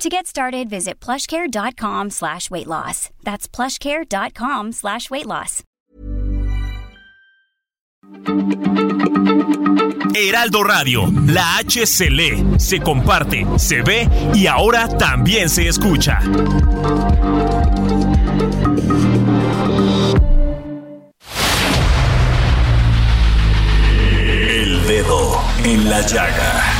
To get started, visit plushcare.com slash weight loss. That's plushcare.com slash weight loss. Heraldo Radio, la H se se comparte, se ve y ahora también se escucha. El dedo en la llaga.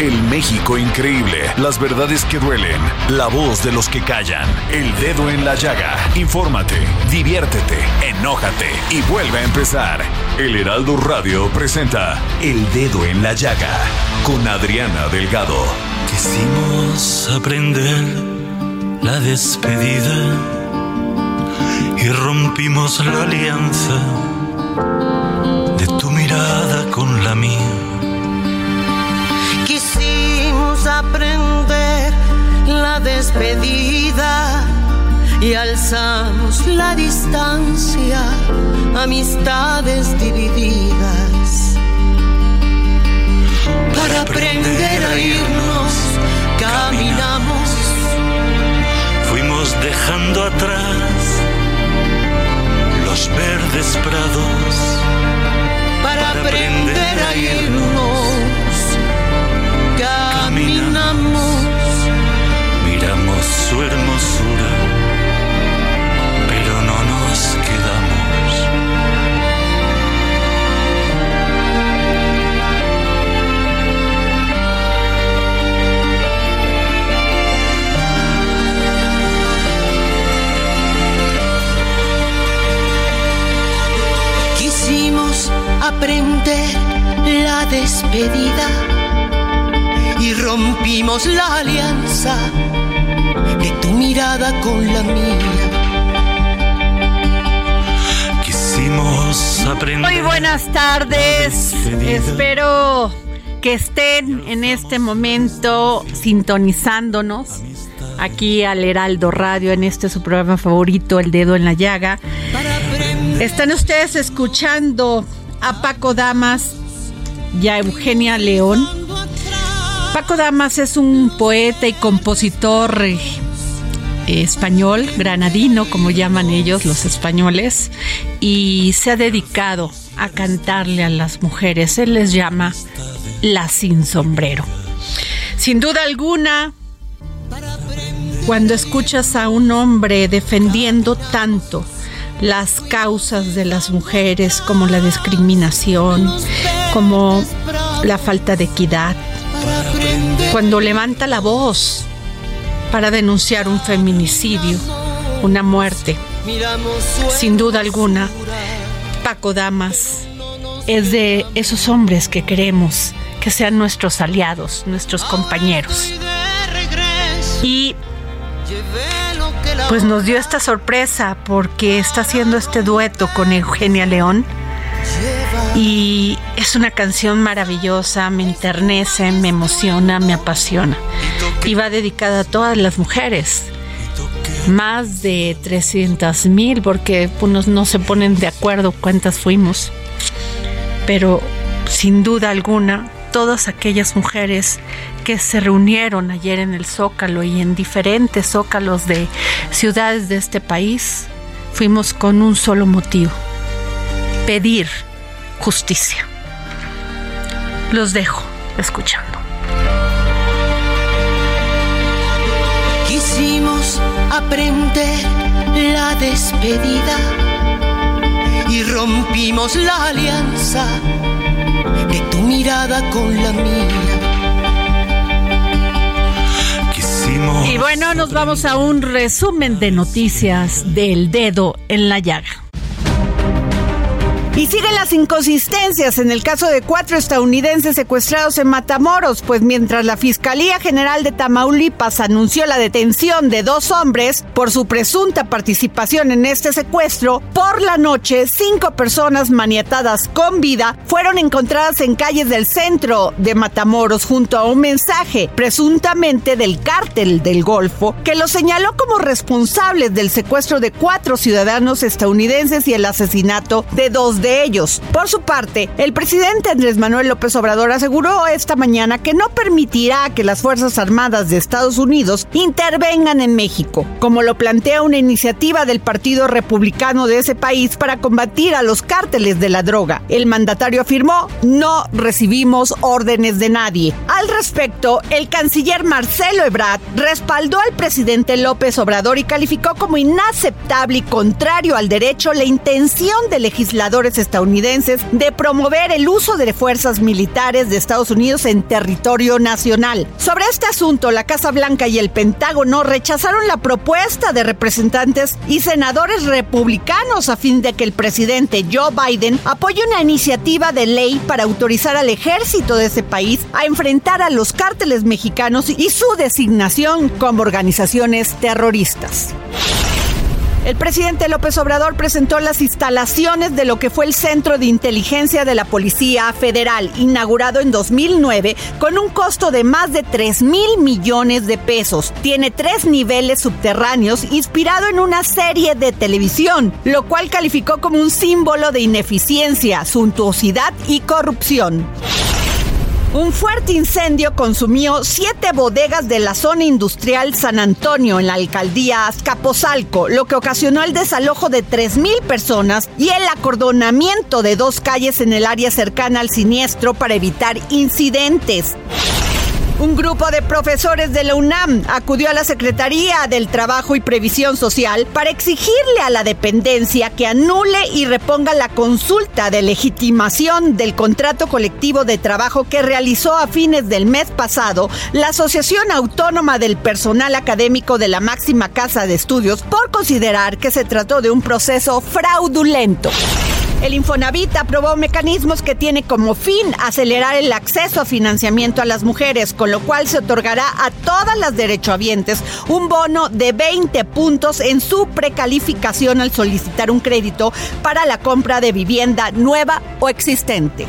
El México increíble. Las verdades que duelen. La voz de los que callan. El dedo en la llaga. Infórmate, diviértete, enójate y vuelve a empezar. El Heraldo Radio presenta El Dedo en la Llaga con Adriana Delgado. Quisimos aprender la despedida y rompimos la alianza despedida y alzamos la distancia, amistades divididas. Para aprender a irnos, caminamos, Fuimos dejando atrás los verdes prados. para aprender a irnos, Quisimos aprender la despedida y rompimos la alianza de tu mirada con la mía. Quisimos aprender. Muy buenas tardes. Espero que estén en este momento sintonizándonos aquí al Heraldo Radio en este su programa favorito, El Dedo en la Llaga. Están ustedes escuchando a Paco Damas y a Eugenia León. Paco Damas es un poeta y compositor eh, español, granadino, como llaman ellos los españoles, y se ha dedicado a cantarle a las mujeres. Él les llama la sin sombrero. Sin duda alguna, cuando escuchas a un hombre defendiendo tanto las causas de las mujeres como la discriminación, como la falta de equidad, cuando levanta la voz para denunciar un feminicidio, una muerte, sin duda alguna, Paco Damas es de esos hombres que queremos que sean nuestros aliados, nuestros compañeros. Y pues nos dio esta sorpresa porque está haciendo este dueto con Eugenia León. Y es una canción maravillosa, me enternece, me emociona, me apasiona. Y va dedicada a todas las mujeres. Más de 300 mil, porque unos no se ponen de acuerdo cuántas fuimos. Pero sin duda alguna, todas aquellas mujeres que se reunieron ayer en el Zócalo y en diferentes zócalos de ciudades de este país, fuimos con un solo motivo, pedir justicia. Los dejo escuchando. Quisimos aprender la despedida y rompimos la alianza de tu mirada con la mía. Quisimos. Y bueno, nos vamos a un resumen de noticias del dedo en la llaga. Y siguen las inconsistencias en el caso de cuatro estadounidenses secuestrados en Matamoros, pues mientras la Fiscalía General de Tamaulipas anunció la detención de dos hombres por su presunta participación en este secuestro, por la noche cinco personas maniatadas con vida fueron encontradas en calles del centro de Matamoros junto a un mensaje presuntamente del cártel del Golfo que los señaló como responsables del secuestro de cuatro ciudadanos estadounidenses y el asesinato de dos de ellos. Por su parte, el presidente Andrés Manuel López Obrador aseguró esta mañana que no permitirá que las Fuerzas Armadas de Estados Unidos intervengan en México, como lo plantea una iniciativa del Partido Republicano de ese país para combatir a los cárteles de la droga. El mandatario afirmó, no recibimos órdenes de nadie. Al respecto, el canciller Marcelo Ebrard respaldó al presidente López Obrador y calificó como inaceptable y contrario al derecho la intención de legisladores estadounidenses de promover el uso de fuerzas militares de Estados Unidos en territorio nacional. Sobre este asunto, la Casa Blanca y el Pentágono rechazaron la propuesta de representantes y senadores republicanos a fin de que el presidente Joe Biden apoye una iniciativa de ley para autorizar al ejército de ese país a enfrentar a los cárteles mexicanos y su designación como organizaciones terroristas. El presidente López Obrador presentó las instalaciones de lo que fue el Centro de Inteligencia de la Policía Federal, inaugurado en 2009 con un costo de más de 3 mil millones de pesos. Tiene tres niveles subterráneos inspirado en una serie de televisión, lo cual calificó como un símbolo de ineficiencia, suntuosidad y corrupción. Un fuerte incendio consumió siete bodegas de la zona industrial San Antonio en la alcaldía Azcapotzalco, lo que ocasionó el desalojo de 3.000 personas y el acordonamiento de dos calles en el área cercana al siniestro para evitar incidentes. Un grupo de profesores de la UNAM acudió a la Secretaría del Trabajo y Previsión Social para exigirle a la dependencia que anule y reponga la consulta de legitimación del contrato colectivo de trabajo que realizó a fines del mes pasado la Asociación Autónoma del Personal Académico de la máxima casa de estudios por considerar que se trató de un proceso fraudulento. El Infonavit aprobó mecanismos que tiene como fin acelerar el acceso a financiamiento a las mujeres, con lo cual se otorgará a todas las derechohabientes un bono de 20 puntos en su precalificación al solicitar un crédito para la compra de vivienda nueva o existente.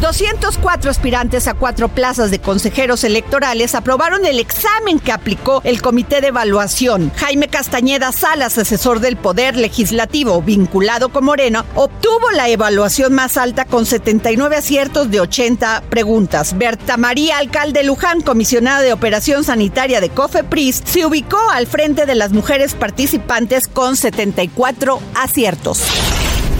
204 aspirantes a cuatro plazas de consejeros electorales aprobaron el examen que aplicó el Comité de Evaluación. Jaime Castañeda Salas, asesor del Poder Legislativo vinculado con Moreno, obtuvo la evaluación más alta con 79 aciertos de 80 preguntas. Berta María Alcalde Luján, comisionada de Operación Sanitaria de COFEPRIS, se ubicó al frente de las mujeres participantes con 74 aciertos.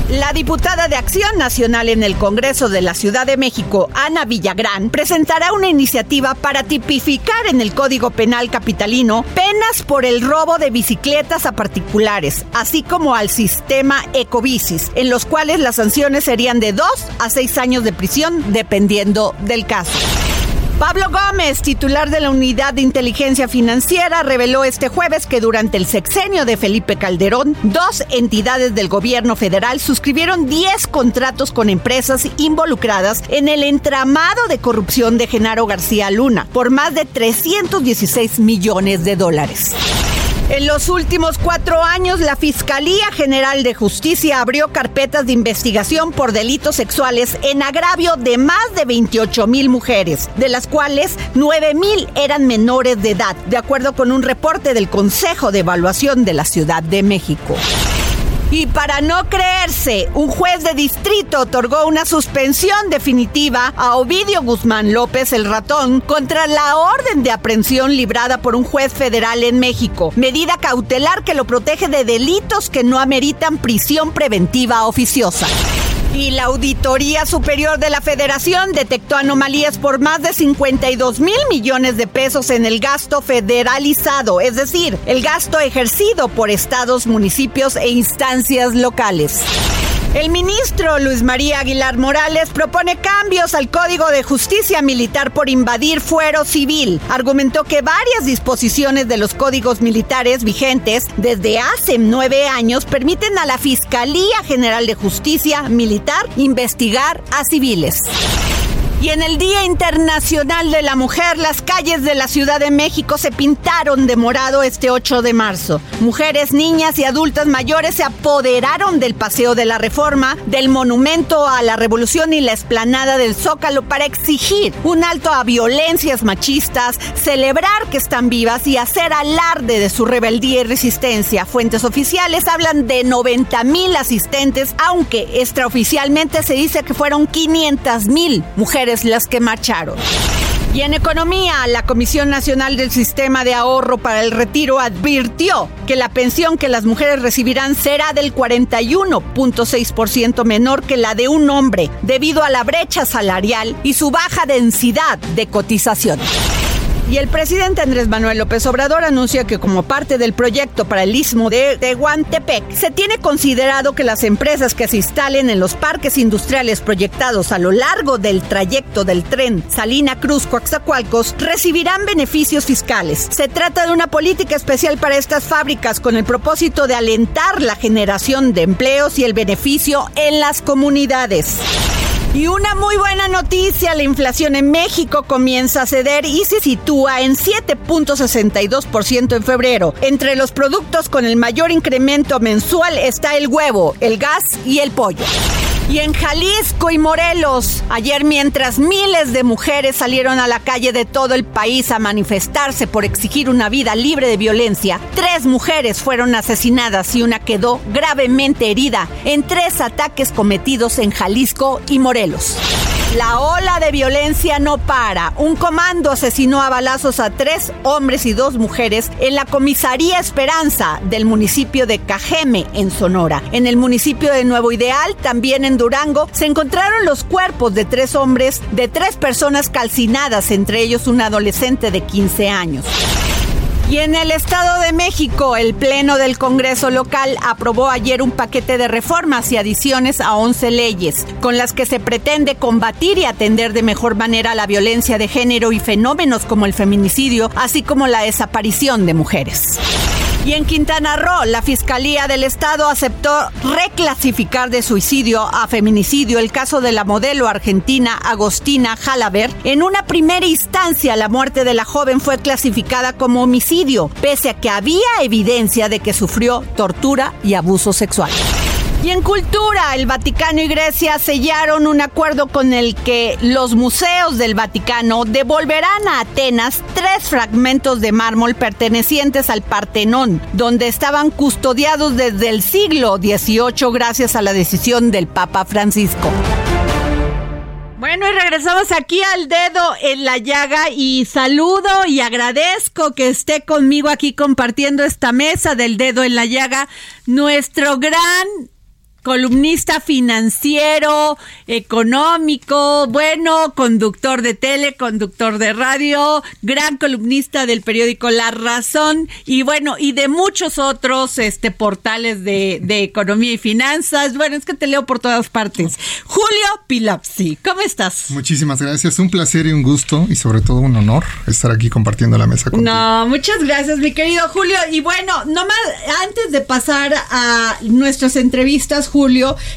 La diputada de Acción Nacional en el Congreso de la Ciudad de México, Ana Villagrán, presentará una iniciativa para tipificar en el Código Penal Capitalino penas por el robo de bicicletas a particulares, así como al sistema Ecobicis, en los cuales las sanciones serían de dos a seis años de prisión, dependiendo del caso. Pablo Gómez, titular de la Unidad de Inteligencia Financiera, reveló este jueves que durante el sexenio de Felipe Calderón, dos entidades del gobierno federal suscribieron 10 contratos con empresas involucradas en el entramado de corrupción de Genaro García Luna por más de 316 millones de dólares. En los últimos cuatro años, la Fiscalía General de Justicia abrió carpetas de investigación por delitos sexuales en agravio de más de 28 mil mujeres, de las cuales 9 mil eran menores de edad, de acuerdo con un reporte del Consejo de Evaluación de la Ciudad de México. Y para no creerse, un juez de distrito otorgó una suspensión definitiva a Ovidio Guzmán López el ratón contra la orden de aprehensión librada por un juez federal en México, medida cautelar que lo protege de delitos que no ameritan prisión preventiva oficiosa. Y la Auditoría Superior de la Federación detectó anomalías por más de 52 mil millones de pesos en el gasto federalizado, es decir, el gasto ejercido por estados, municipios e instancias locales. El ministro Luis María Aguilar Morales propone cambios al Código de Justicia Militar por invadir fuero civil. Argumentó que varias disposiciones de los códigos militares vigentes desde hace nueve años permiten a la Fiscalía General de Justicia Militar investigar a civiles. Y en el Día Internacional de la Mujer, las calles de la Ciudad de México se pintaron de morado este 8 de marzo. Mujeres, niñas y adultas mayores se apoderaron del Paseo de la Reforma, del Monumento a la Revolución y la Esplanada del Zócalo para exigir un alto a violencias machistas, celebrar que están vivas y hacer alarde de su rebeldía y resistencia. Fuentes oficiales hablan de 90 mil asistentes, aunque extraoficialmente se dice que fueron 500 mil mujeres las que marcharon. Y en economía, la Comisión Nacional del Sistema de Ahorro para el Retiro advirtió que la pensión que las mujeres recibirán será del 41.6% menor que la de un hombre debido a la brecha salarial y su baja densidad de cotización. Y el presidente Andrés Manuel López Obrador anuncia que como parte del proyecto para el istmo de Tehuantepec, se tiene considerado que las empresas que se instalen en los parques industriales proyectados a lo largo del trayecto del tren Salina Cruz Coaxacualcos recibirán beneficios fiscales. Se trata de una política especial para estas fábricas con el propósito de alentar la generación de empleos y el beneficio en las comunidades. Y una muy buena noticia, la inflación en México comienza a ceder y se sitúa en 7.62% en febrero. Entre los productos con el mayor incremento mensual está el huevo, el gas y el pollo. Y en Jalisco y Morelos, ayer mientras miles de mujeres salieron a la calle de todo el país a manifestarse por exigir una vida libre de violencia, tres mujeres fueron asesinadas y una quedó gravemente herida en tres ataques cometidos en Jalisco y Morelos. La ola de violencia no para. Un comando asesinó a balazos a tres hombres y dos mujeres en la comisaría Esperanza del municipio de Cajeme, en Sonora. En el municipio de Nuevo Ideal, también en Durango, se encontraron los cuerpos de tres hombres, de tres personas calcinadas, entre ellos un adolescente de 15 años. Y en el Estado de México, el Pleno del Congreso local aprobó ayer un paquete de reformas y adiciones a 11 leyes, con las que se pretende combatir y atender de mejor manera la violencia de género y fenómenos como el feminicidio, así como la desaparición de mujeres. Y en Quintana Roo, la Fiscalía del Estado aceptó reclasificar de suicidio a feminicidio el caso de la modelo argentina Agostina Jalaber. En una primera instancia, la muerte de la joven fue clasificada como homicidio, pese a que había evidencia de que sufrió tortura y abuso sexual. Y en cultura, el Vaticano y Grecia sellaron un acuerdo con el que los museos del Vaticano devolverán a Atenas tres fragmentos de mármol pertenecientes al Partenón, donde estaban custodiados desde el siglo XVIII gracias a la decisión del Papa Francisco. Bueno, y regresamos aquí al dedo en la llaga y saludo y agradezco que esté conmigo aquí compartiendo esta mesa del dedo en la llaga nuestro gran columnista financiero, económico, bueno, conductor de tele, conductor de radio, gran columnista del periódico La Razón y bueno, y de muchos otros este portales de, de economía y finanzas. Bueno, es que te leo por todas partes. Julio Pilapsi, ¿cómo estás? Muchísimas gracias, un placer y un gusto y sobre todo un honor estar aquí compartiendo la mesa contigo. No, muchas gracias, mi querido Julio. Y bueno, nomás antes de pasar a nuestras entrevistas, Julio,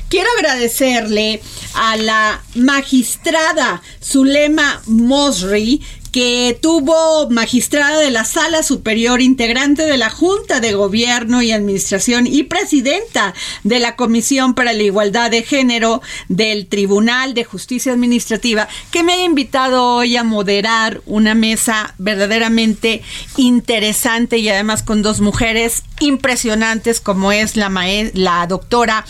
quiero agradecerle a la magistrada Zulema Mosri, que tuvo magistrada de la Sala Superior, integrante de la Junta de Gobierno y Administración y presidenta de la Comisión para la Igualdad de Género del Tribunal de Justicia Administrativa, que me ha invitado hoy a moderar una mesa verdaderamente interesante y además con dos mujeres impresionantes como es la, la doctora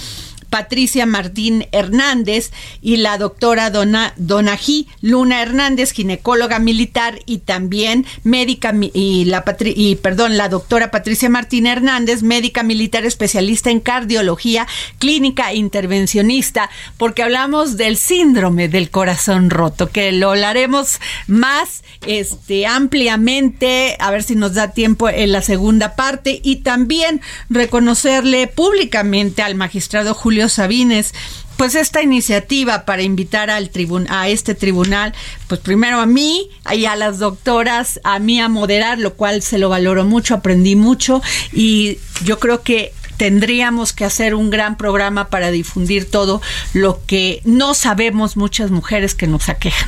Patricia Martín Hernández y la doctora Dona, Donají Luna Hernández, ginecóloga militar y también médica y la perdón, la doctora Patricia Martín Hernández, médica militar especialista en cardiología clínica intervencionista, porque hablamos del síndrome del corazón roto, que lo hablaremos más este ampliamente, a ver si nos da tiempo en la segunda parte y también reconocerle públicamente al magistrado Julio Sabines pues esta iniciativa para invitar al tribun a este tribunal, pues primero a mí y a las doctoras, a mí a moderar, lo cual se lo valoro mucho, aprendí mucho y yo creo que tendríamos que hacer un gran programa para difundir todo lo que no sabemos muchas mujeres que nos aquejan.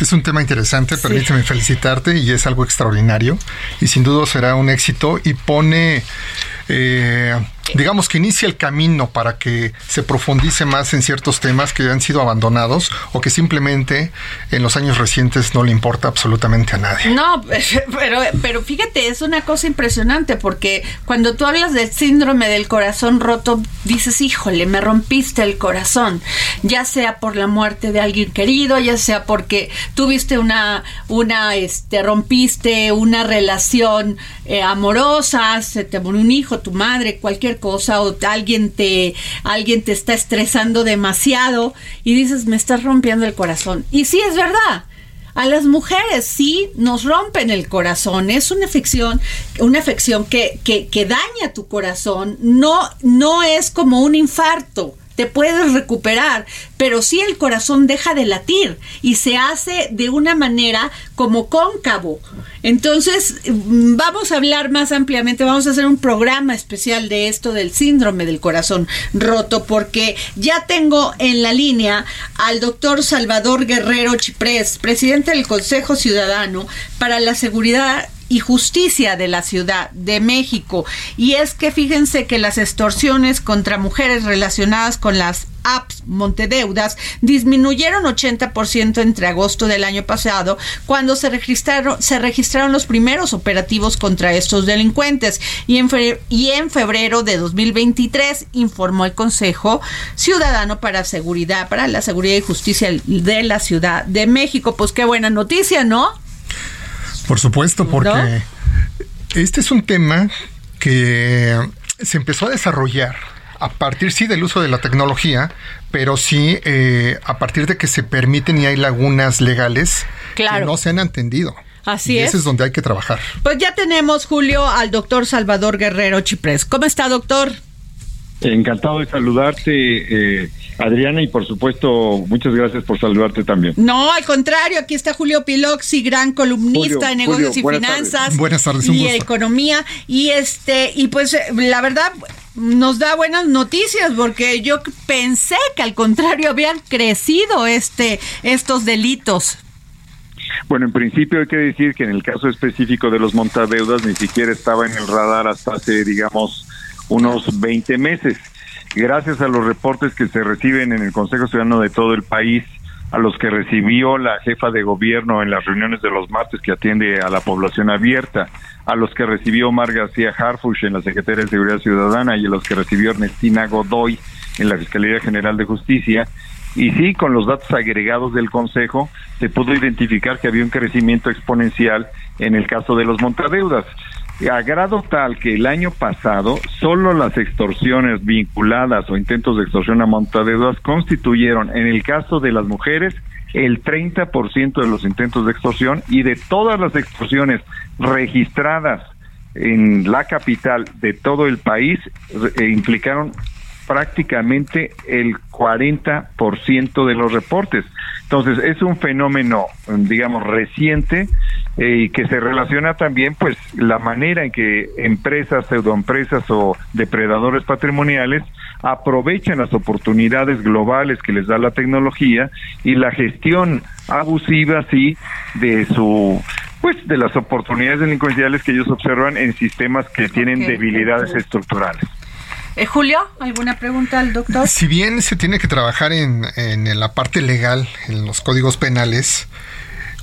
Es un tema interesante, permíteme felicitarte y es algo extraordinario y sin duda será un éxito y pone eh, digamos que inicia el camino para que se profundice más en ciertos temas que han sido abandonados o que simplemente en los años recientes no le importa absolutamente a nadie. No, pero, pero fíjate, es una cosa impresionante porque cuando tú hablas del síndrome del corazón roto, dices, híjole, me rompiste el corazón, ya sea por la muerte de alguien querido, ya sea porque tuviste una, una, este, rompiste una relación eh, amorosa, se te murió un hijo, tu madre, cualquier cosa o alguien te alguien te está estresando demasiado y dices, "Me estás rompiendo el corazón." Y sí es verdad. A las mujeres sí nos rompen el corazón. Es una afección, una afección que, que, que daña tu corazón. No, no es como un infarto te puedes recuperar, pero si el corazón deja de latir y se hace de una manera como cóncavo. Entonces, mm, vamos a hablar más ampliamente, vamos a hacer un programa especial de esto del síndrome del corazón roto, porque ya tengo en la línea al doctor Salvador Guerrero Chiprés, presidente del Consejo Ciudadano para la Seguridad y Justicia de la Ciudad de México. Y es que fíjense que las extorsiones contra mujeres relacionadas con las apps Montedeudas disminuyeron 80% entre agosto del año pasado, cuando se registraron, se registraron los primeros operativos contra estos delincuentes. Y en, y en febrero de 2023 informó el Consejo Ciudadano para Seguridad, para la Seguridad y Justicia de la Ciudad de México. Pues qué buena noticia, ¿no? Por supuesto, porque este es un tema que se empezó a desarrollar a partir sí del uso de la tecnología, pero sí eh, a partir de que se permiten y hay lagunas legales que no se han entendido. Así y es. Ese es donde hay que trabajar. Pues ya tenemos, Julio, al doctor Salvador Guerrero Chiprés. ¿Cómo está, doctor? Encantado de saludarte, eh, Adriana, y por supuesto, muchas gracias por saludarte también. No, al contrario, aquí está Julio Piloxi, gran columnista de negocios y finanzas buenas tardes, y economía. Y este, y pues la verdad nos da buenas noticias porque yo pensé que al contrario habían crecido este, estos delitos. Bueno, en principio hay que decir que en el caso específico de los montadeudas ni siquiera estaba en el radar hasta hace, digamos, unos 20 meses. Gracias a los reportes que se reciben en el Consejo Ciudadano de todo el país, a los que recibió la jefa de gobierno en las reuniones de los martes que atiende a la población abierta, a los que recibió Omar García Harfush en la Secretaría de Seguridad Ciudadana y a los que recibió Ernestina Godoy en la Fiscalía General de Justicia. Y sí, con los datos agregados del Consejo se pudo identificar que había un crecimiento exponencial en el caso de los montadeudas a grado tal que el año pasado solo las extorsiones vinculadas o intentos de extorsión a montadeudas constituyeron, en el caso de las mujeres, el 30% de los intentos de extorsión y de todas las extorsiones registradas en la capital de todo el país eh, implicaron prácticamente el 40% de los reportes. Entonces, es un fenómeno, digamos, reciente eh, y que se relaciona también, pues, la manera en que empresas, pseudoempresas o depredadores patrimoniales aprovechan las oportunidades globales que les da la tecnología y la gestión abusiva, sí, de su pues de las oportunidades delincuenciales que ellos observan en sistemas que tienen debilidades estructurales. Eh, Julio, ¿alguna pregunta al doctor? Si bien se tiene que trabajar en, en la parte legal, en los códigos penales,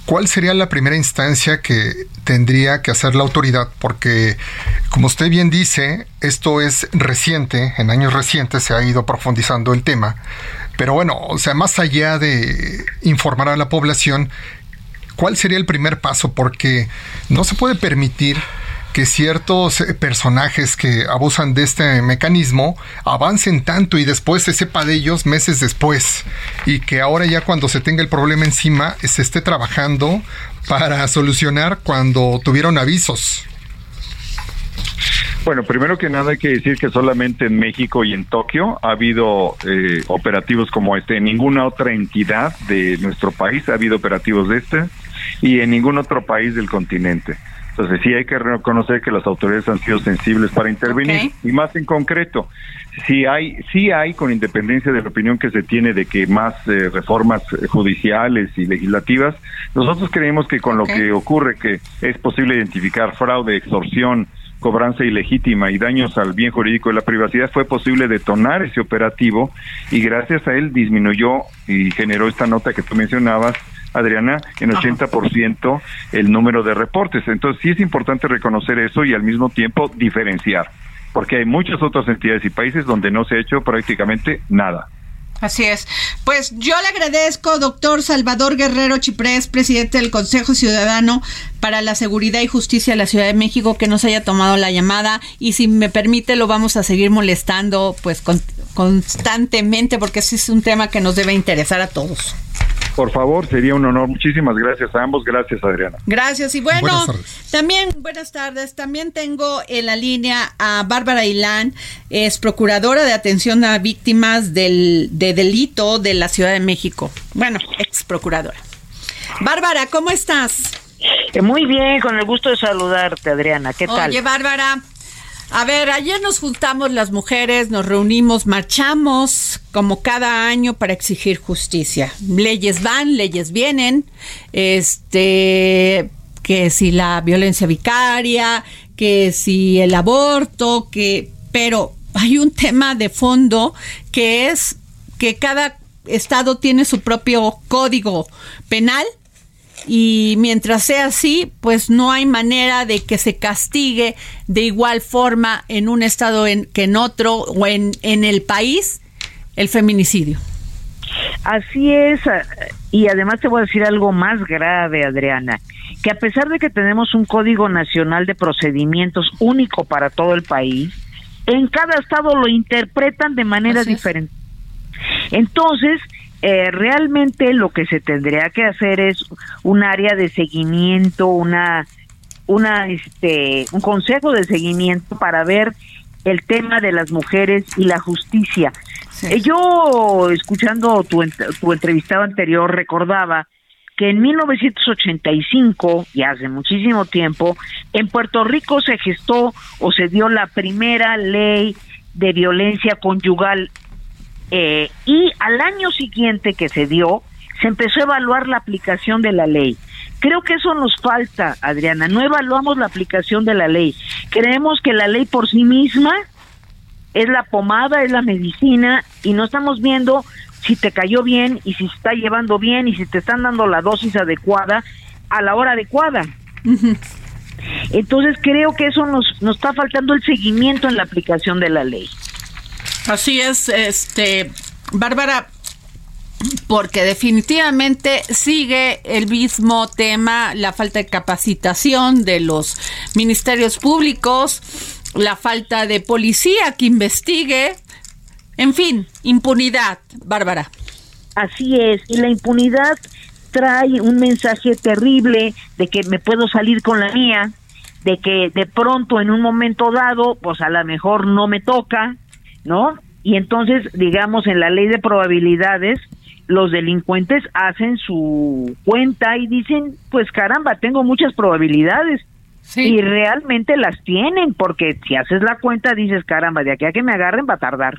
¿cuál sería la primera instancia que tendría que hacer la autoridad? Porque, como usted bien dice, esto es reciente, en años recientes se ha ido profundizando el tema, pero bueno, o sea, más allá de informar a la población, ¿cuál sería el primer paso? Porque no se puede permitir que ciertos eh, personajes que abusan de este mecanismo avancen tanto y después se sepa de ellos meses después y que ahora ya cuando se tenga el problema encima se esté trabajando para solucionar cuando tuvieron avisos. Bueno, primero que nada hay que decir que solamente en México y en Tokio ha habido eh, operativos como este. En ninguna otra entidad de nuestro país ha habido operativos de este y en ningún otro país del continente. Entonces sí hay que reconocer que las autoridades han sido sensibles para intervenir y más en concreto, si hay, sí hay con independencia de la opinión que se tiene de que más eh, reformas judiciales y legislativas, nosotros creemos que con lo que ocurre que es posible identificar fraude, extorsión, cobranza ilegítima y daños al bien jurídico de la privacidad, fue posible detonar ese operativo y gracias a él disminuyó y generó esta nota que tú mencionabas Adriana, en 80% el número de reportes. Entonces sí es importante reconocer eso y al mismo tiempo diferenciar, porque hay muchas otras entidades y países donde no se ha hecho prácticamente nada. Así es. Pues yo le agradezco, doctor Salvador Guerrero Chiprés, presidente del Consejo Ciudadano para la Seguridad y Justicia de la Ciudad de México, que nos haya tomado la llamada y si me permite lo vamos a seguir molestando pues constantemente porque ese es un tema que nos debe interesar a todos. Por favor, sería un honor. Muchísimas gracias a ambos. Gracias, Adriana. Gracias. Y bueno, también, buenas tardes. También tengo en la línea a Bárbara Ilán, es procuradora de atención a víctimas del, de delito de la Ciudad de México. Bueno, ex procuradora. Bárbara, ¿cómo estás? Eh, muy bien, con el gusto de saludarte, Adriana. ¿Qué tal? Oye, Bárbara, a ver, ayer nos juntamos las mujeres, nos reunimos, marchamos como cada año para exigir justicia. Leyes van, leyes vienen, este, que si la violencia vicaria, que si el aborto, que, pero hay un tema de fondo que es que cada estado tiene su propio código penal y mientras sea así, pues no hay manera de que se castigue de igual forma en un estado que en otro o en, en el país el feminicidio. Así es, y además te voy a decir algo más grave, Adriana, que a pesar de que tenemos un Código Nacional de Procedimientos único para todo el país, en cada estado lo interpretan de manera diferente. Entonces, eh, realmente lo que se tendría que hacer es un área de seguimiento, una, una, este, un consejo de seguimiento para ver el tema de las mujeres y la justicia. Eh, yo, escuchando tu, tu entrevistado anterior, recordaba que en 1985, y hace muchísimo tiempo, en Puerto Rico se gestó o se dio la primera ley de violencia conyugal eh, y al año siguiente que se dio, se empezó a evaluar la aplicación de la ley. Creo que eso nos falta, Adriana. No evaluamos la aplicación de la ley. Creemos que la ley por sí misma es la pomada, es la medicina y no estamos viendo si te cayó bien y si se está llevando bien y si te están dando la dosis adecuada a la hora adecuada. Entonces creo que eso nos, nos está faltando el seguimiento en la aplicación de la ley. Así es, este, Bárbara, porque definitivamente sigue el mismo tema, la falta de capacitación de los ministerios públicos, la falta de policía que investigue, en fin, impunidad, Bárbara. Así es, y la impunidad trae un mensaje terrible de que me puedo salir con la mía, de que de pronto en un momento dado, pues a lo mejor no me toca, ¿no? Y entonces, digamos, en la ley de probabilidades, los delincuentes hacen su cuenta y dicen, pues caramba, tengo muchas probabilidades. Y realmente las tienen, porque si haces la cuenta dices, caramba, de aquí a que me agarren va a tardar.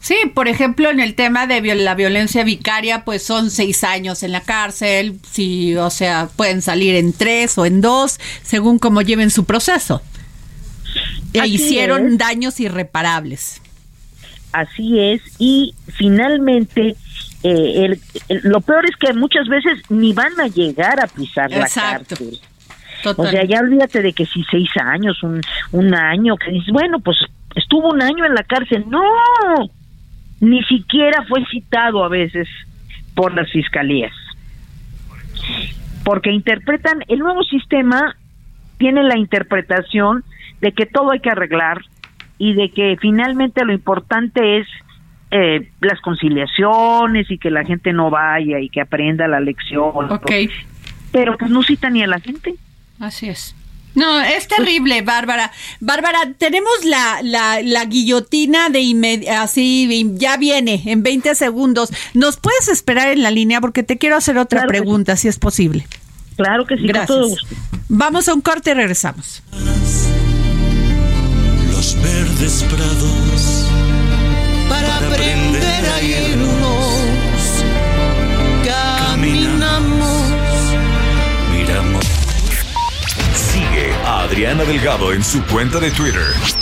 Sí, por ejemplo, en el tema de la violencia vicaria, pues son seis años en la cárcel, sí, o sea, pueden salir en tres o en dos, según como lleven su proceso. E hicieron daños irreparables. Así es, y finalmente eh, lo peor es que muchas veces ni van a llegar a pisar la cárcel. O sea, ya olvídate de que si seis años, un, un año, que dices, bueno, pues estuvo un año en la cárcel. No, ni siquiera fue citado a veces por las fiscalías. Porque interpretan, el nuevo sistema tiene la interpretación de que todo hay que arreglar, y de que finalmente lo importante es eh, las conciliaciones y que la gente no vaya y que aprenda la lección. Okay. Pero pues no cita ni a la gente. Así es. No, es terrible, Bárbara. Bárbara, tenemos la, la, la guillotina de inmediato, así, ya viene, en 20 segundos. ¿Nos puedes esperar en la línea? Porque te quiero hacer otra pregunta, si es posible. Claro que sí, Gracias. con todo gusto. Vamos a un corte y regresamos. Verdes prados para, Para aprender a irnos. Caminamos. miramos. Sigue a Adriana Delgado en su cuenta de Twitter.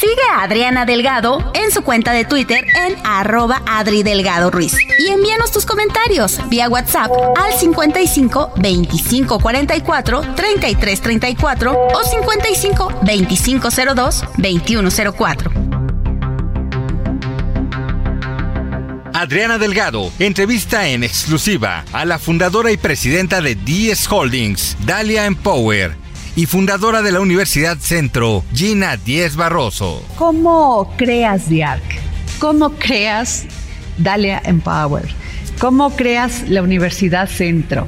Sigue a Adriana Delgado en su cuenta de Twitter en arroba Adri Delgado Ruiz. Y envíanos tus comentarios vía WhatsApp al 55 25 44 33 34 o 55 25 02 21 04. Adriana Delgado entrevista en exclusiva a la fundadora y presidenta de DS Holdings, Dalia Empower, y fundadora de la Universidad Centro, Gina Diez Barroso. ¿Cómo creas DIARC? ¿Cómo creas Dalia Empower? ¿Cómo creas la Universidad Centro?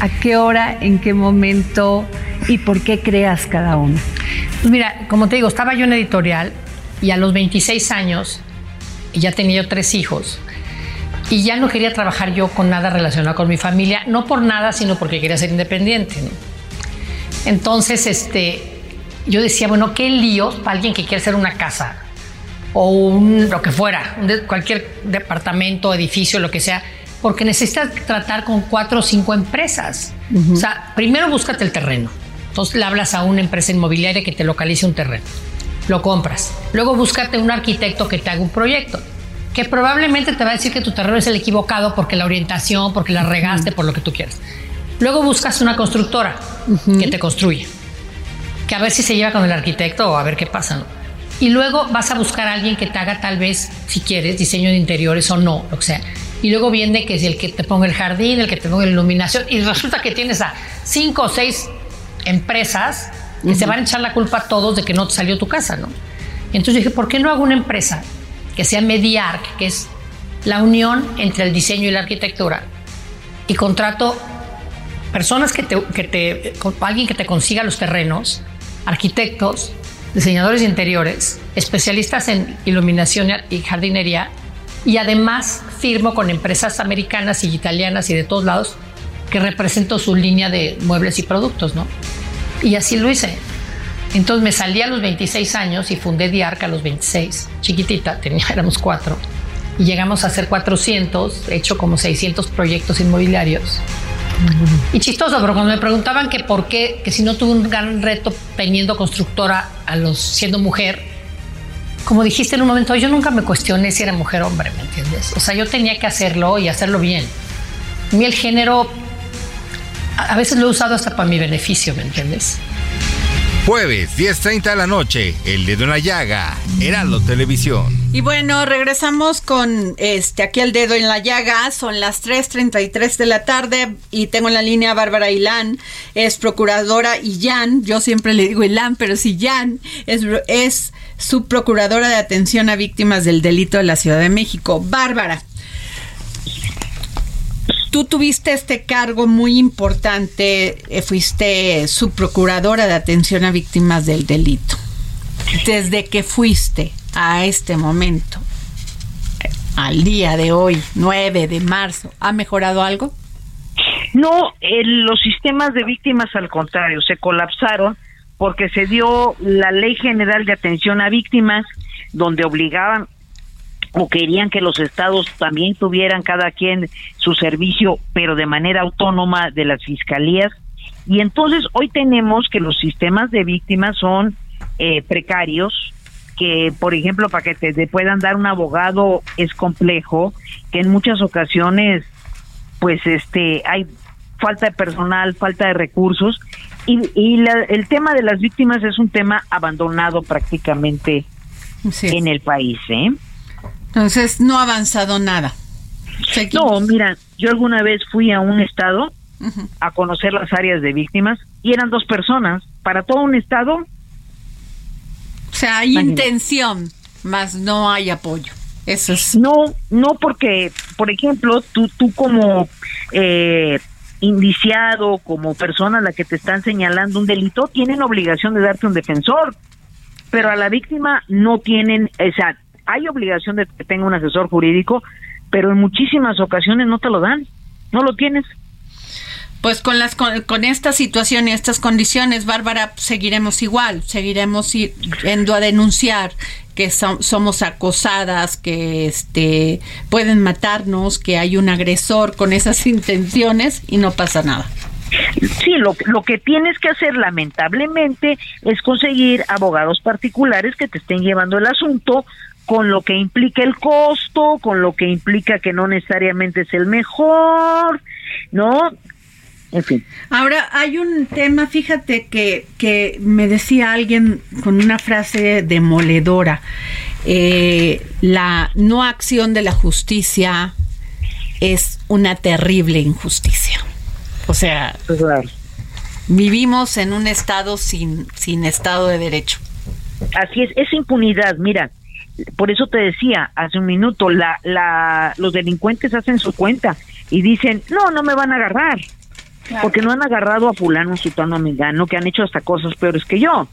¿A qué hora, en qué momento y por qué creas cada uno? Mira, como te digo, estaba yo en editorial y a los 26 años ya tenía yo tres hijos y ya no quería trabajar yo con nada relacionado con mi familia, no por nada, sino porque quería ser independiente. ¿no? Entonces, este, yo decía, bueno, qué lío para alguien que quiere hacer una casa o un, lo que fuera, cualquier departamento, edificio, lo que sea, porque necesitas tratar con cuatro o cinco empresas. O sea, primero búscate el terreno. Entonces le hablas a una empresa inmobiliaria que te localice un terreno. Lo compras. Luego búscate un arquitecto que te haga un proyecto. Que probablemente te va a decir que tu terreno es el equivocado porque la orientación, porque la regaste, por lo que tú quieras. Luego buscas una constructora que te construye. Que a ver si se lleva con el arquitecto o a ver qué pasa, ¿no? Y luego vas a buscar a alguien que te haga tal vez, si quieres, diseño de interiores o no, lo que sea. Y luego viene que es el que te ponga el jardín, el que te ponga la iluminación. Y resulta que tienes a cinco o seis empresas que se van a echar la culpa a todos de que no te salió tu casa, ¿no? Entonces dije, ¿por qué no hago una empresa que sea Mediarc, que es la unión entre el diseño y la arquitectura? Y contrato personas que te, que te alguien que te consiga los terrenos, arquitectos, diseñadores de interiores, especialistas en iluminación y jardinería, y además firmo con empresas americanas y italianas y de todos lados que represento su línea de muebles y productos, ¿no? Y así lo hice. Entonces me salí a los 26 años y fundé Diarca a los 26, chiquitita, tenía, éramos cuatro, y llegamos a hacer 400, he hecho como 600 proyectos inmobiliarios. Y chistoso, pero cuando me preguntaban que por qué, que si no tuve un gran reto teniendo constructora a los siendo mujer, como dijiste en un momento, yo nunca me cuestioné si era mujer o hombre, ¿me entiendes? O sea, yo tenía que hacerlo y hacerlo bien. A mí el género, a veces lo he usado hasta para mi beneficio, ¿me entiendes? Jueves, 10.30 de la noche, El Dedo en la Llaga, Heraldo Televisión. Y bueno, regresamos con este aquí el dedo en la llaga. Son las 3:33 de la tarde y tengo en la línea Bárbara Ilán, es procuradora y Jan, yo siempre le digo Ilán, pero si Jan es, es subprocuradora de atención a víctimas del delito de la Ciudad de México. Bárbara, tú tuviste este cargo muy importante, eh, fuiste subprocuradora de atención a víctimas del delito. Desde que fuiste a este momento, al día de hoy, 9 de marzo, ¿ha mejorado algo? No, los sistemas de víctimas al contrario, se colapsaron porque se dio la Ley General de Atención a Víctimas, donde obligaban o querían que los estados también tuvieran cada quien su servicio, pero de manera autónoma de las fiscalías. Y entonces hoy tenemos que los sistemas de víctimas son eh, precarios, que por ejemplo para que te, puedan dar un abogado es complejo, que en muchas ocasiones pues este hay falta de personal, falta de recursos y, y el tema de las víctimas es un tema abandonado prácticamente en el país, ¿eh? Entonces, no ha avanzado nada. No, mira, yo alguna vez fui a un estado a conocer las áreas de víctimas y eran dos personas. Para todo un estado. O sea, hay intención, más no hay apoyo. Eso es. No, no porque, por ejemplo, tú, tú como eh, indiciado, como persona a la que te están señalando un delito, tienen obligación de darte un defensor. Pero a la víctima no tienen, esa hay obligación de que tenga un asesor jurídico, pero en muchísimas ocasiones no te lo dan, no lo tienes. Pues con las con, esta situación y estas condiciones, Bárbara, seguiremos igual, seguiremos yendo a denunciar que somos acosadas, que este pueden matarnos, que hay un agresor con esas intenciones y no pasa nada. Sí, lo, lo que tienes que hacer lamentablemente es conseguir abogados particulares que te estén llevando el asunto con lo que implica el costo, con lo que implica que no necesariamente es el mejor, ¿no? En fin. Ahora hay un tema, fíjate que, que me decía alguien con una frase demoledora, eh, la no acción de la justicia es una terrible injusticia. O sea, vivimos en un estado sin, sin estado de derecho. Así es, es impunidad, mira, por eso te decía hace un minuto, la, la, los delincuentes hacen su cuenta y dicen, no, no me van a agarrar, porque no han agarrado a fulano, sutano, amigano, que han hecho hasta cosas peores que yo.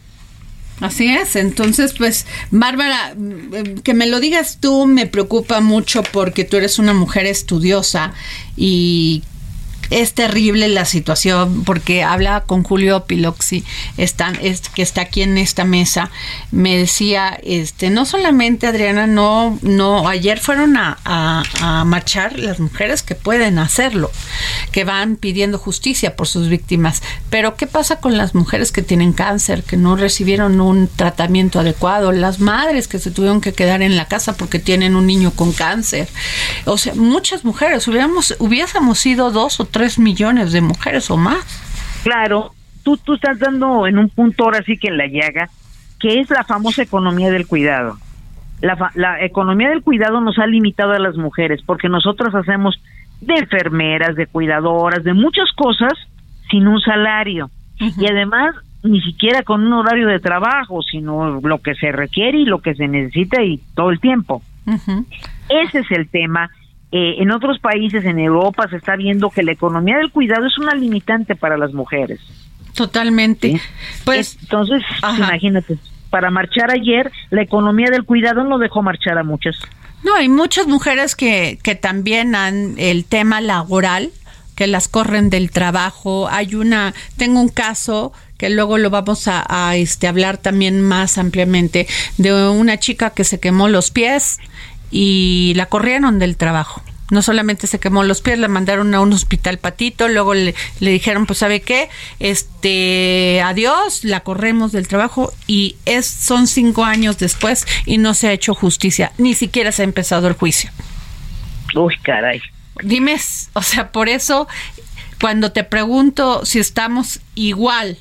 Así es, entonces pues Bárbara, mm, que me lo digas tú me preocupa mucho porque tú eres una mujer estudiosa y es terrible la situación porque hablaba con Julio Piloxi, que está aquí en esta mesa, me decía, este, no solamente Adriana, no, no, ayer fueron a, a, marchar las mujeres que pueden hacerlo, que van pidiendo justicia por sus víctimas, pero ¿qué pasa con las mujeres que tienen cáncer, que no recibieron un tratamiento adecuado, las madres que se tuvieron que quedar en la casa porque tienen un niño con cáncer? O sea, muchas mujeres, hubiéramos, hubiésemos sido dos o tres millones de mujeres o más. Claro, tú, tú estás dando en un punto ahora sí que en la llaga, que es la famosa economía del cuidado. La, la economía del cuidado nos ha limitado a las mujeres porque nosotros hacemos de enfermeras, de cuidadoras, de muchas cosas sin un salario. Y además ni siquiera con un horario de trabajo, sino lo que se requiere y lo que se necesita y todo el tiempo. Ese es el tema eh, en otros países, en Europa, se está viendo que la economía del cuidado es una limitante para las mujeres. Totalmente. Pues entonces, imagínate, para marchar ayer, la economía del cuidado no dejó marchar a muchas. No, hay muchas mujeres que, que también han el tema laboral, que las corren del trabajo. Hay una, tengo un caso que luego lo vamos a, a, este, hablar también más ampliamente, de una chica que se quemó los pies y la corrieron del trabajo. No solamente se quemó los pies, la mandaron a un hospital patito, luego le, dijeron, pues sabe qué, este, adiós, la corremos del trabajo y es, son cinco años después y no se ha hecho justicia, ni siquiera se ha empezado el juicio. Uy, caray. Dime, o sea, por eso cuando te pregunto si estamos igual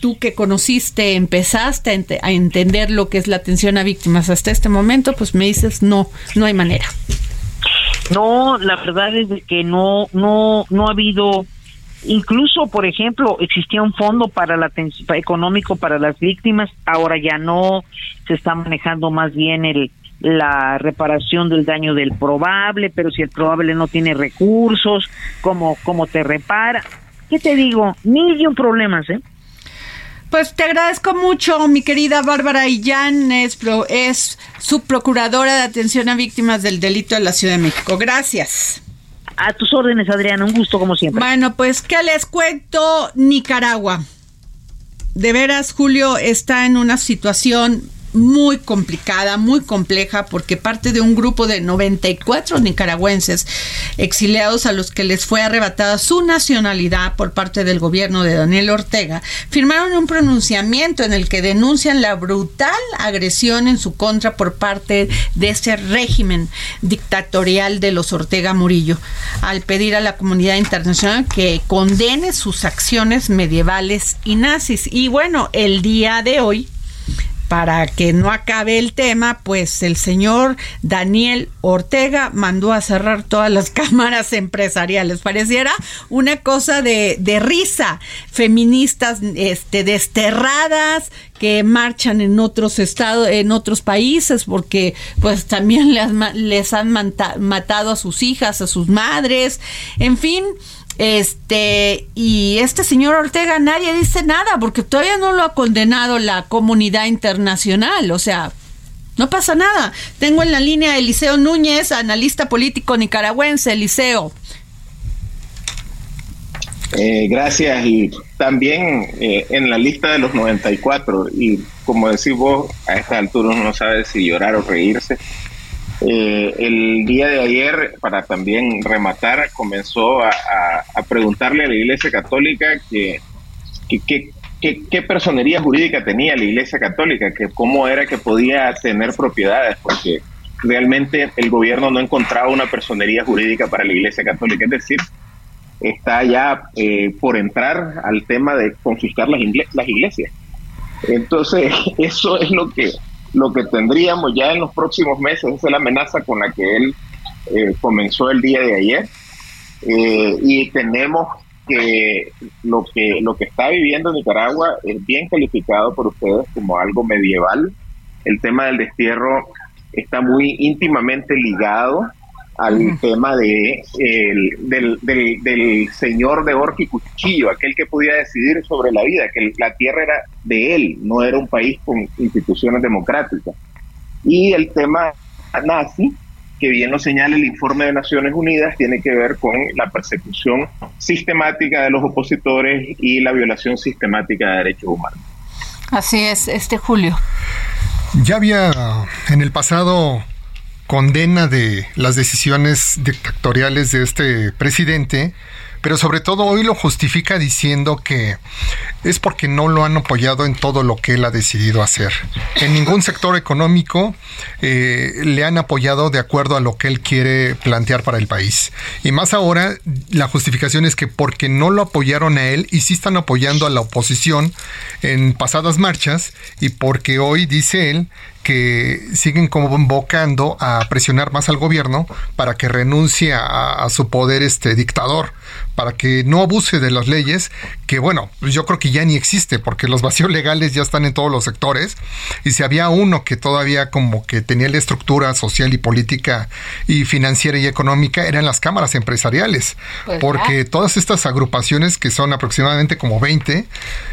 tú que conociste, empezaste a, entender lo que es la atención a víctimas hasta este momento, pues me dices, no, no hay manera. No, la verdad es que no, no, no ha habido Incluso, por ejemplo, existía un fondo para la económico para las víctimas, ahora ya no, se está manejando más bien el la reparación del daño del probable, pero si el probable no tiene recursos, ¿cómo, cómo te repara? ¿Qué te digo? Mil y un problemas, ¿eh? Pues te agradezco mucho, mi querida Bárbara Illán, es, es subprocuradora de atención a víctimas del delito de la Ciudad de México. Gracias. A tus órdenes, Adriana, un gusto como siempre. Bueno, pues, ¿qué les cuento? Nicaragua. De veras, Julio está en una situación muy complicada, muy compleja, porque parte de un grupo de 94 nicaragüenses exiliados a los que les fue arrebatada su nacionalidad por parte del gobierno de Daniel Ortega, firmaron un pronunciamiento en el que denuncian la brutal agresión en su contra por parte de ese régimen dictatorial de los Ortega Murillo, al pedir a la comunidad internacional que condene sus acciones medievales y nazis. Y bueno, el día de hoy, para que no acabe el tema, pues el señor Daniel Ortega mandó a cerrar todas las cámaras empresariales. Pareciera una cosa de, de risa. Feministas este, desterradas que marchan en otros estados, en otros países, porque pues también les, les han matado a sus hijas, a sus madres, en fin, este, y este señor Ortega nadie dice nada porque todavía no lo ha condenado la comunidad internacional, o sea, no pasa nada. Tengo en la línea a Eliseo Núñez, analista político nicaragüense, Eliseo. Eh, gracias y también eh, en la lista de los 94 y como decís vos, a esta altura uno no sabe si llorar o reírse. Eh, el día de ayer, para también rematar, comenzó a, preguntarle a la Iglesia Católica que, qué personería jurídica tenía la Iglesia Católica, que cómo era que podía tener propiedades, porque realmente el gobierno no encontraba una personería jurídica para la Iglesia Católica, es decir, está ya eh, por entrar al tema de confiscar las, las iglesias. Entonces, eso es lo que lo que tendríamos ya en los próximos meses, es la amenaza con la que él eh, comenzó el día de ayer. Eh, y tenemos que lo que lo que está viviendo Nicaragua es bien calificado por ustedes como algo medieval. El tema del destierro está muy íntimamente ligado al tema de, del, del, señor de y cuchillo, aquel que podía decidir sobre la vida, que la tierra era de él, no era un país con instituciones democráticas. Y el tema nazi, que bien lo señala el informe de Naciones Unidas, tiene que ver con la persecución sistemática de los opositores y la violación sistemática de derechos humanos. Así es, este Julio. Ya había en el pasado condena de las decisiones dictatoriales de este presidente, pero sobre todo hoy lo justifica diciendo que es porque no lo han apoyado en todo lo que él ha decidido hacer. En ningún sector económico eh, le han apoyado de acuerdo a lo que él quiere plantear para el país. Y más ahora, la justificación es que porque no lo apoyaron a él y sí están apoyando a la oposición en pasadas marchas y porque hoy dice él que siguen convocando a presionar más al gobierno para que renuncie a, su poder este dictador, para que no abuse de las leyes, que bueno, yo creo que ya ni existe, porque los vacíos legales ya están en todos los sectores, y si había uno que todavía como que tenía la estructura social y política y financiera y económica, eran las cámaras empresariales, pues porque todas estas agrupaciones, que son aproximadamente como 20,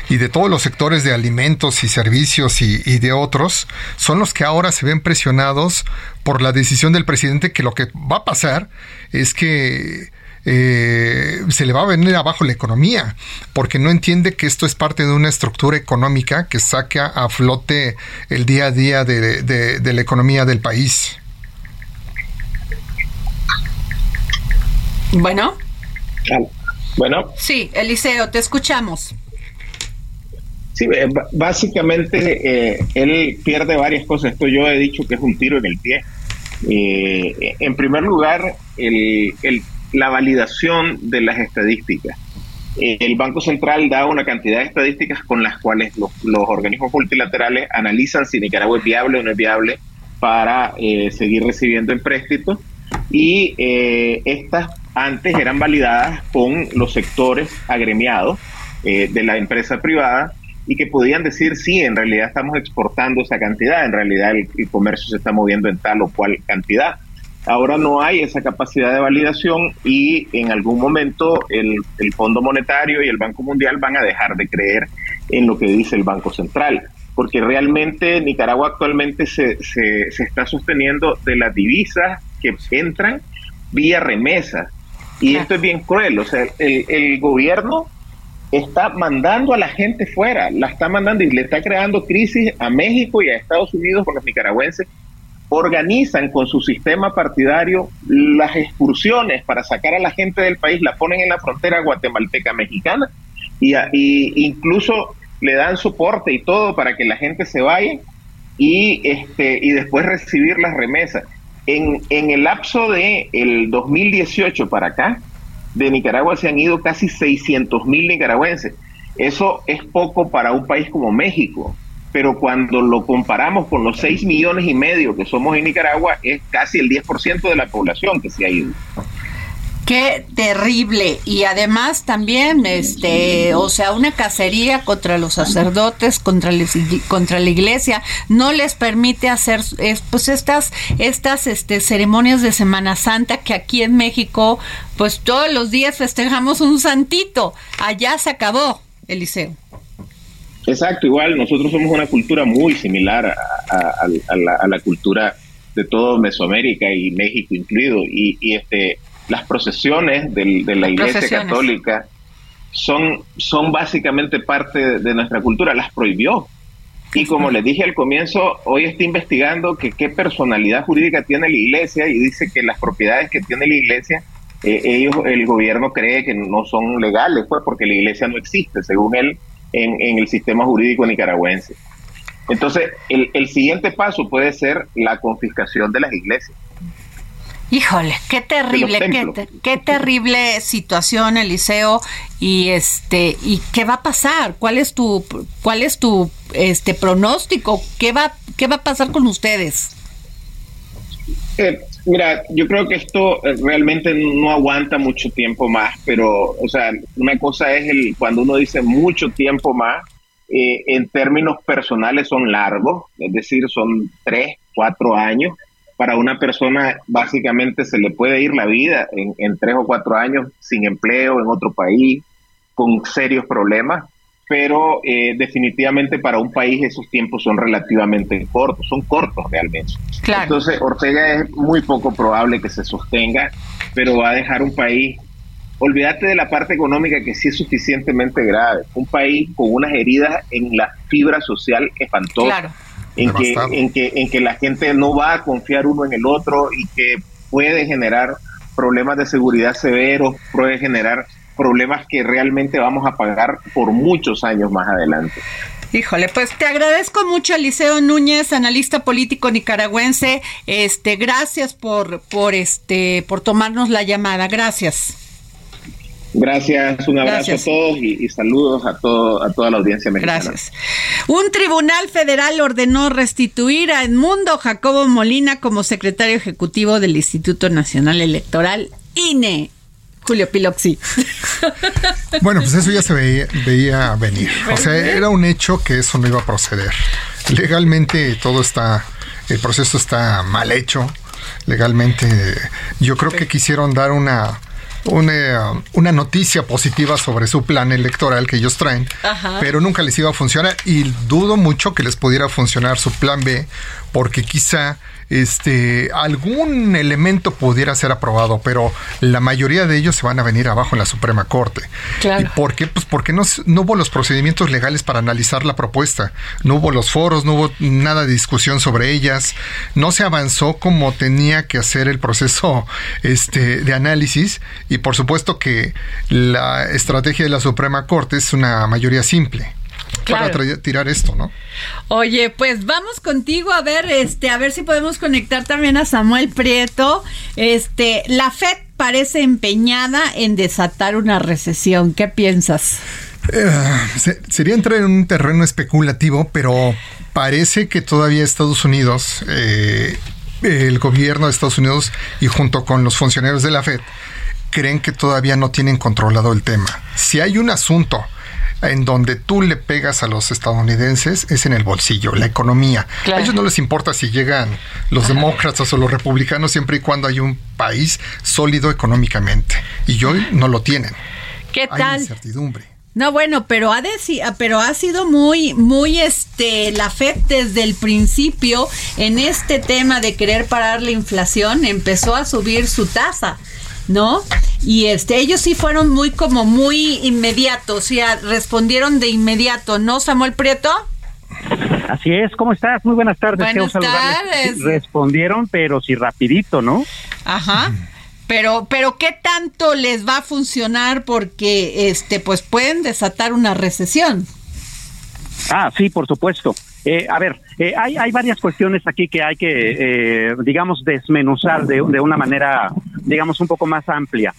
y de todos los sectores de alimentos y servicios y, y de otros, son que ahora se ven presionados por la decisión del presidente que lo que va a pasar es que eh, se le va a venir abajo la economía, porque no entiende que esto es parte de una estructura económica que saca a flote el día a día de, la economía del país. Bueno. Bueno. Sí, Eliseo, te escuchamos. Sí, eh, básicamente eh, él pierde varias cosas. Esto yo he dicho que es un tiro en el pie. Eh, en primer lugar, el, la validación de las estadísticas. el Banco Central da una cantidad de estadísticas con las cuales los, organismos multilaterales analizan si Nicaragua es viable o no es viable para eh, seguir recibiendo empréstitos y eh, estas antes eran validadas con los sectores agremiados eh, de la empresa privada y que podían decir, sí, en realidad estamos exportando esa cantidad, en realidad el, comercio se está moviendo en tal o cual cantidad. Ahora no hay esa capacidad de validación y en algún momento el, el, Fondo Monetario y el Banco Mundial van a dejar de creer en lo que dice el Banco Central, porque realmente Nicaragua actualmente se, se, se está sosteniendo de las divisas que entran vía remesas. Y esto es bien cruel, o sea, el, el gobierno está mandando a la gente fuera, la está mandando y le está creando crisis a México y a Estados Unidos con los nicaragüenses. Organizan con su sistema partidario las excursiones para sacar a la gente del país, la ponen en la frontera guatemalteca mexicana y, incluso le dan soporte y todo para que la gente se vaya y este y después recibir las remesas. En, en el lapso de el 2018 para acá, de Nicaragua se han ido casi 600 mil nicaragüenses. Eso es poco para un país como México, pero cuando lo comparamos con los 6 millones y medio que somos en Nicaragua, es casi el 10% de la población que se ha ido. Qué terrible. Y además también, este, o sea, una cacería contra los sacerdotes, contra, contra la iglesia, no les permite hacer, pues estas, estas, este, ceremonias de Semana Santa que aquí en México, pues todos los días festejamos un santito. Allá se acabó, Eliseo. Exacto, igual nosotros somos una cultura muy similar a, la, a la, cultura de todo Mesoamérica y México incluido. Y, y este las procesiones de la Iglesia Católica son, son básicamente parte de nuestra cultura, las prohibió. Y como les dije al comienzo, hoy está investigando que qué personalidad jurídica tiene la iglesia y dice que las propiedades que tiene la iglesia, eh, ellos, el gobierno cree que no son legales, pues porque la iglesia no existe, según él, en, en el sistema jurídico nicaragüense. Entonces, el, el siguiente paso puede ser la confiscación de las iglesias. Híjole, qué terrible, qué, terrible situación, Eliseo, y este, y qué va a pasar, cuál es tu, cuál es tu, este, pronóstico, qué va, qué va a pasar con ustedes. Eh, mira, yo creo que esto eh, realmente no aguanta mucho tiempo más, pero, o sea, una cosa es el cuando uno dice mucho tiempo más, eh, en términos personales son largos, es decir, son tres, cuatro años. Para una persona básicamente se le puede ir la vida en, tres o cuatro años sin empleo en otro país, con serios problemas, pero eh, definitivamente para un país esos tiempos son relativamente cortos, son cortos realmente. Entonces Ortega es muy poco probable que se sostenga, pero va a dejar un país, olvídate de la parte económica que sí es suficientemente grave, un país con unas heridas en la fibra social espantosa en que, en, que, en que la gente no va a confiar uno en el otro y que puede generar problemas de seguridad severos, puede generar problemas que realmente vamos a pagar por muchos años más adelante. Híjole, pues te agradezco mucho, Eliseo Núñez, analista político nicaragüense. Este, gracias por, por este, por tomarnos la llamada. Gracias. Gracias, un abrazo a todos y, saludos a, todo, a toda la audiencia mexicana. Gracias. Un tribunal federal ordenó restituir a Edmundo Jacobo Molina como secretario ejecutivo del Instituto Nacional Electoral, INE. Julio Piloxi. Bueno, pues eso ya se veía, veía venir. O sea, era un hecho que eso no iba a proceder. Legalmente todo está, el proceso está mal hecho. Legalmente, yo creo que quisieron dar una una, una, noticia positiva sobre su plan electoral que ellos traen, pero nunca les iba a funcionar y dudo mucho que les pudiera funcionar su plan B porque quizá este, algún elemento pudiera ser aprobado, pero la mayoría de ellos se van a venir abajo en la Suprema Corte. ¿Y por qué? Pues porque no, no hubo los procedimientos legales para analizar la propuesta, no hubo los foros, no hubo nada de discusión sobre ellas, no se avanzó como tenía que hacer el proceso este, de análisis. Y por supuesto que la estrategia de la Suprema Corte es una mayoría simple para tirar esto, ¿no? Oye, pues vamos contigo a ver, este, a ver si podemos conectar también a Samuel Prieto. Este, la FED parece empeñada en desatar una recesión. ¿Qué piensas? Eh, sería entrar en un terreno especulativo, pero parece que todavía Estados Unidos, eh, el gobierno de Estados Unidos y junto con los funcionarios de la Fed, creen que todavía no tienen controlado el tema. Si hay un asunto en donde tú le pegas a los estadounidenses es en el bolsillo, la economía. A ellos no les importa si llegan los demócratas o los republicanos siempre y cuando hay un país sólido económicamente. Y hoy no lo tienen. ¿Qué tal? Incertidumbre. No, bueno, pero ha, pero ha sido muy, muy, este, la FED desde el principio en este tema de querer parar la inflación empezó a subir su tasa. ¿No? Y este, ellos sí fueron muy como muy inmediatos, o sea, respondieron de inmediato, ¿no, Samuel Prieto? Así es, ¿cómo estás? Muy buenas tardes. Buenas tardes. Respondieron, pero sí rapidito, ¿no? Ajá. Pero, pero ¿qué tanto les va a funcionar? Porque, este, pues pueden desatar una recesión. Ah, sí, por supuesto. Eh, a ver, eh, hay, hay varias cuestiones aquí que hay que, eh, digamos, desmenuzar de, de, una manera, digamos, un poco más amplia.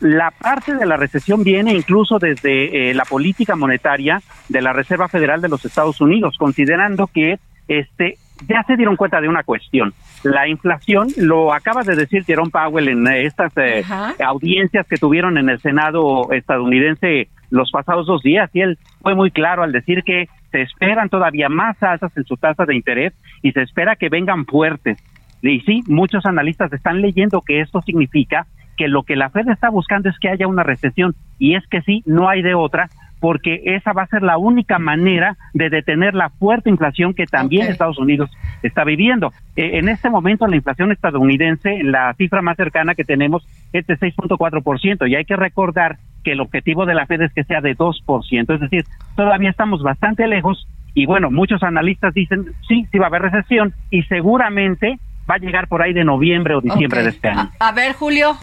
la parte de la recesión viene incluso desde la política monetaria de la Reserva Federal de los Estados Unidos, considerando que este ya se dieron cuenta de una cuestión. La inflación, lo acaba de decir Jerome Powell en estas audiencias que tuvieron en el Senado estadounidense los pasados dos días, y él fue muy claro al decir que se esperan todavía más altas en su tasa de interés y se espera que vengan fuertes. Y sí, muchos analistas están leyendo que esto significa que lo que la Fed está buscando es que haya una recesión y es que sí, no hay de otra porque esa va a ser la única manera de detener la fuerte inflación que también Estados Unidos está viviendo. Eh, en este momento la inflación estadounidense, la cifra más cercana que tenemos es de 6.4% y hay que recordar que el objetivo de la Fed es que sea de 2%, es decir, todavía estamos bastante lejos y bueno, muchos analistas dicen, sí, sí va a haber recesión y seguramente va a llegar por ahí de noviembre o diciembre de este año. A, ver, Julio.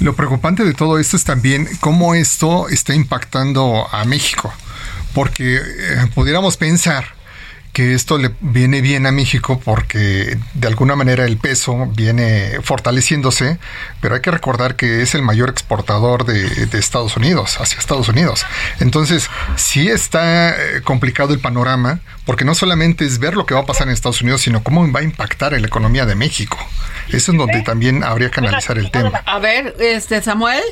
Lo preocupante de todo esto es también cómo esto está impactando a México, porque eh, pudiéramos pensar que esto le viene bien a México porque de alguna manera el peso viene fortaleciéndose, pero hay que recordar que es el mayor exportador de, Estados Unidos, hacia Estados Unidos. Entonces, sí está eh, complicado el panorama, porque no solamente es ver lo que va a pasar en Estados Unidos, sino cómo va a impactar en la economía de México. Eso es donde también habría que analizar el tema. A ver, este Samuel.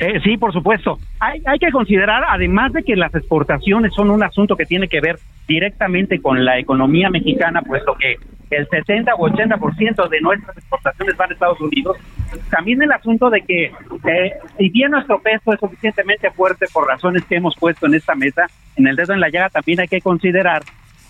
Eh, sí, por supuesto. Hay, hay que considerar, además de que las exportaciones son un asunto que tiene que ver directamente con la economía mexicana, puesto que el 70 o 80% de nuestras exportaciones van a Estados Unidos, también el asunto de que eh, si bien nuestro peso es suficientemente fuerte por razones que hemos puesto en esta mesa, en el dedo en la llaga también hay que considerar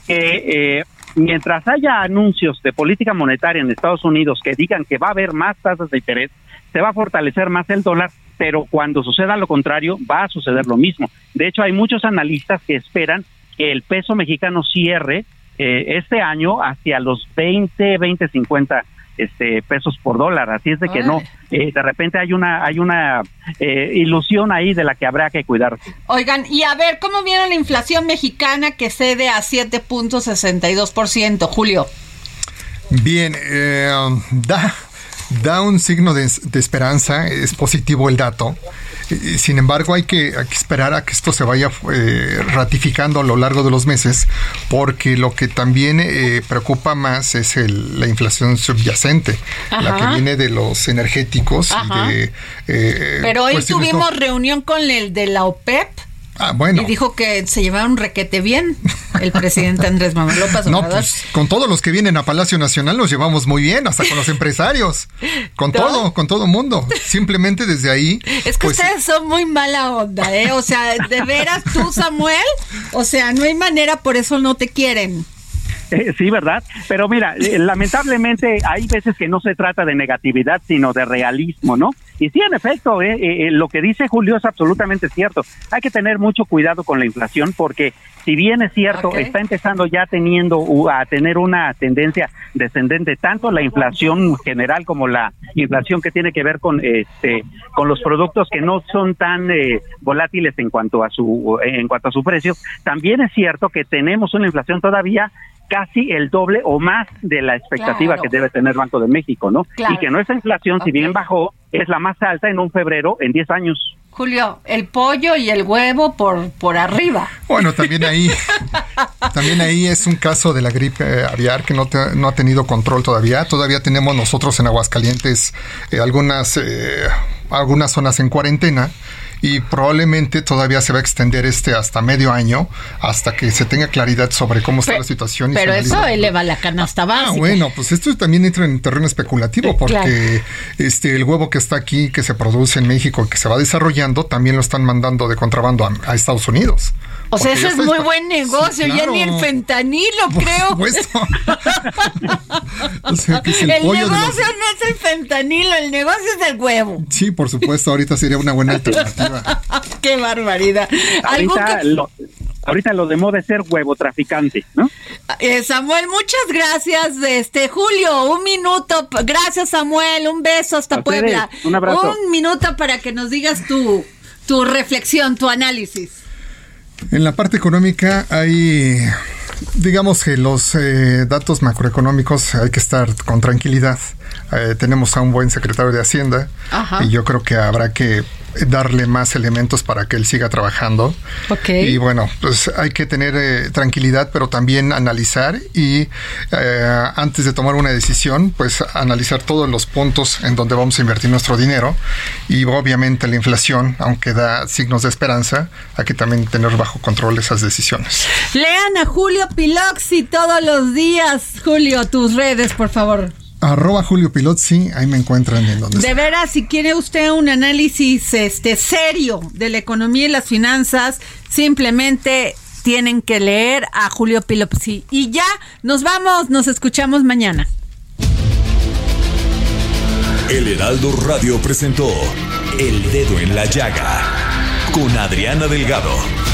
que eh, mientras haya anuncios de política monetaria en Estados Unidos que digan que va a haber más tasas de interés, se va a fortalecer más el dólar, pero cuando suceda lo contrario, va a suceder lo mismo. De hecho, hay muchos analistas que esperan que el peso mexicano cierre eh, este año hacia los 20, 20, 50 este pesos por dólar. Así es de que no. Eh, de repente hay una hay una eh, ilusión ahí de la que habrá que cuidarse oigan y a ver cómo viene la inflación mexicana que cede a 7.62% Julio bien da da un signo de, esperanza, es positivo el dato. Sin embargo, hay que, esperar a que esto se vaya eh, ratificando a lo largo de los meses, porque lo que también eh, preocupa más es la inflación subyacente, la que viene de los energéticos y de... Eh, Pero hoy tuvimos reunión con el de la OPEP Ah, bueno. Y dijo que se llevaron requete bien el presidente Andrés Manuel López No, pues con todos los que vienen a Palacio Nacional nos llevamos muy bien, hasta con los empresarios, con todo, con todo mundo. Simplemente desde ahí. Es que pues, ustedes son muy mala onda, ¿eh? O sea, de veras tú, Samuel, o sea, no hay manera, por eso no te quieren. sí, ¿verdad? Pero mira, eh, lamentablemente hay veces que no se trata de negatividad, sino de realismo, ¿no? Y sí, en efecto, eh, eh, lo que dice Julio es absolutamente cierto. Hay que tener mucho cuidado con la inflación porque si bien es cierto, está empezando ya teniendo a tener una tendencia descendente tanto la inflación general como la inflación que tiene que ver con este con los productos que no son tan volátiles en cuanto a su en cuanto a su precio, también es cierto que tenemos una inflación todavía casi el doble o más de la expectativa Claro. que debe tener Banco de México, ¿no? Claro. Y que nuestra inflación, si bien bajó, es la más alta en un febrero en 10 años. Julio, el pollo y el huevo por, por arriba. Bueno, también ahí, también ahí es un caso de la gripe aviar que no, te- no ha tenido control todavía. Todavía tenemos nosotros en Aguascalientes eh, algunas, eh, algunas zonas en cuarentena y probablemente todavía se va a extender este hasta medio año hasta que se tenga claridad sobre cómo está la situación. y Pero eso eleva la canasta Ah, básica. bueno, pues esto también entra en terreno especulativo porque claro. este el huevo que está aquí, que se produce en México, que se va desarrollando, también lo están mandando de contrabando a, a Estados Unidos. O sea, ya es muy buen negocio, Sí, ya ni el fentanilo, creo. supuesto. O sea, que es el el pollo de los- negocio no es el fentanilo, el negocio es el huevo. Sí, por supuesto, ahorita sería una buena alternativa. Qué barbaridad. ¿Algún Ahorita que- lo, ahorita lo de moda es ser huevo traficante, ¿no? Eh, Samuel, muchas gracias. Este Julio, un minuto. Gracias, Samuel. Un beso hasta A ustedes, Puebla. un abrazo. Un minuto para que nos digas tu, tu reflexión, tu análisis. En la parte económica hay, digamos que los eh, datos macroeconómicos hay que estar con tranquilidad. Eh, tenemos a un buen secretario de Hacienda Ajá. y yo creo que habrá que darle más elementos para que él siga trabajando. Y bueno, pues hay que tener eh, tranquilidad, pero también analizar y eh, antes de tomar una decisión, pues analizar todos los puntos en donde vamos a invertir nuestro dinero. Y obviamente la inflación, aunque da signos de esperanza, hay que también tener bajo control esas decisiones. Lean a Julio Piloxi todos los días. Julio, tus redes, por favor. Arroba Julio Pilotzi, ahí me encuentran en donde De veras, si quiere usted un análisis este serio de la economía y las finanzas, simplemente tienen que leer a Julio Pilopsi. Y ya, nos vamos, nos escuchamos mañana. El Heraldo Radio presentó El Dedo en la Llaga con Adriana Delgado.